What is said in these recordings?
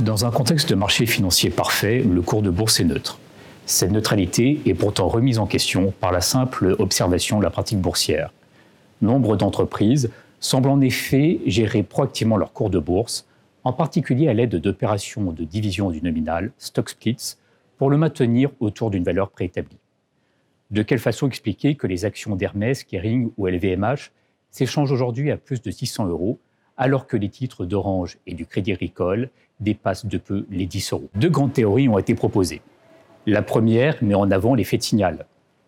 Dans un contexte de marché financier parfait, le cours de bourse est neutre. Cette neutralité est pourtant remise en question par la simple observation de la pratique boursière. Nombre d'entreprises semblent en effet gérer proactivement leur cours de bourse, en particulier à l'aide d'opérations de division du nominal, stock splits, pour le maintenir autour d'une valeur préétablie. De quelle façon expliquer que les actions d'Hermès, Kering ou LVMH s'échangent aujourd'hui à plus de 600 euros, alors que les titres d'Orange et du Crédit Agricole dépassent de peu les 10 euros Deux grandes théories ont été proposées. La première met en avant l'effet de signal.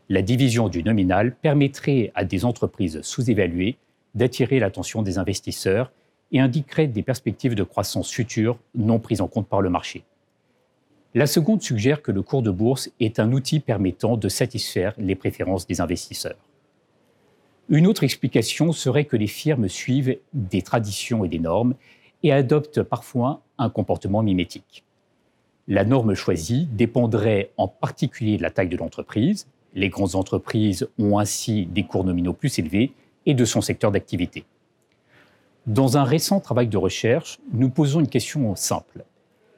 La division du nominal permettrait à des entreprises sous-évaluées d'attirer l'attention des investisseurs et indiquerait des perspectives de croissance future non prises en compte par le marché. La seconde suggère que le cours de bourse est un outil permettant de satisfaire les préférences des investisseurs. Une autre explication serait que les firmes suivent des traditions et des normes et adoptent parfois un comportement mimétique. La norme choisie dépendrait en particulier de la taille de l'entreprise. Les grandes entreprises ont ainsi des cours nominaux plus élevés et de son secteur d'activité. Dans un récent travail de recherche, nous posons une question simple.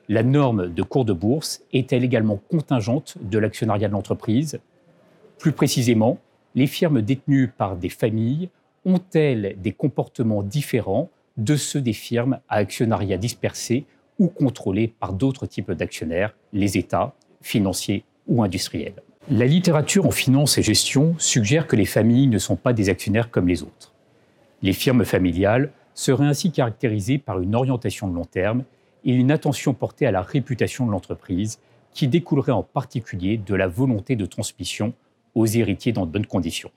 La norme de cours de bourse est-elle également contingente de l'actionnariat de l'entreprise? Plus précisément, les firmes détenues par des familles ont-elles des comportements différents de ceux des firmes à actionnariat dispersé ou contrôlés par d'autres types d'actionnaires, les États, financiers ou industriels? La littérature en finance et gestion suggère que les familles ne sont pas des actionnaires comme les autres. Les firmes familiales seraient ainsi caractérisées par une orientation de long terme et une attention portée à la réputation de l'entreprise, qui découlerait en particulier de la volonté de transmission aux héritiers dans de bonnes conditions.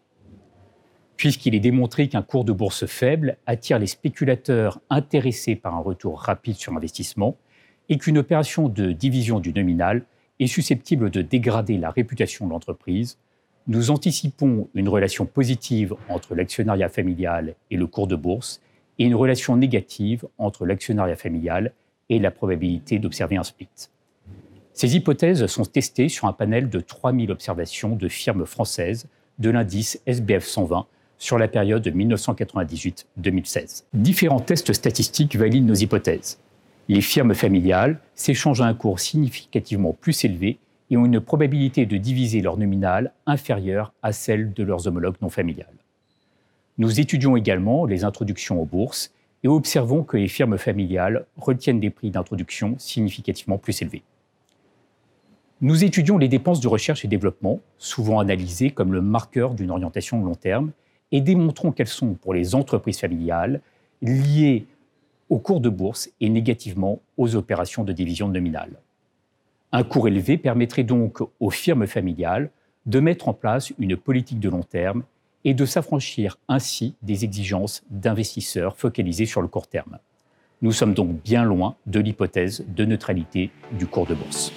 Puisqu'il est démontré qu'un cours de bourse faible attire les spéculateurs intéressés par un retour rapide sur investissement et qu'une opération de division du nominal est susceptible de dégrader la réputation de l'entreprise, nous anticipons une relation positive entre l'actionnariat familial et le cours de bourse et une relation négative entre l'actionnariat familial et la probabilité d'observer un split. Ces hypothèses sont testées sur un panel de 3000 observations de firmes françaises de l'indice SBF 120 sur la période 1998-2016. Différents tests statistiques valident nos hypothèses. Les firmes familiales s'échangent à un cours significativement plus élevé et ont une probabilité de diviser leur nominal inférieure à celle de leurs homologues non familiales. Nous étudions également les introductions aux bourses et observons que les firmes familiales retiennent des prix d'introduction significativement plus élevés. Nous étudions les dépenses de recherche et développement, souvent analysées comme le marqueur d'une orientation long terme, et démontrons qu'elles sont, pour les entreprises familiales, liées au cours de bourse et négativement aux opérations de division nominale. Un cours élevé permettrait donc aux firmes familiales de mettre en place une politique de long terme et de s'affranchir ainsi des exigences d'investisseurs focalisés sur le court terme. Nous sommes donc bien loin de l'hypothèse de neutralité du cours de bourse.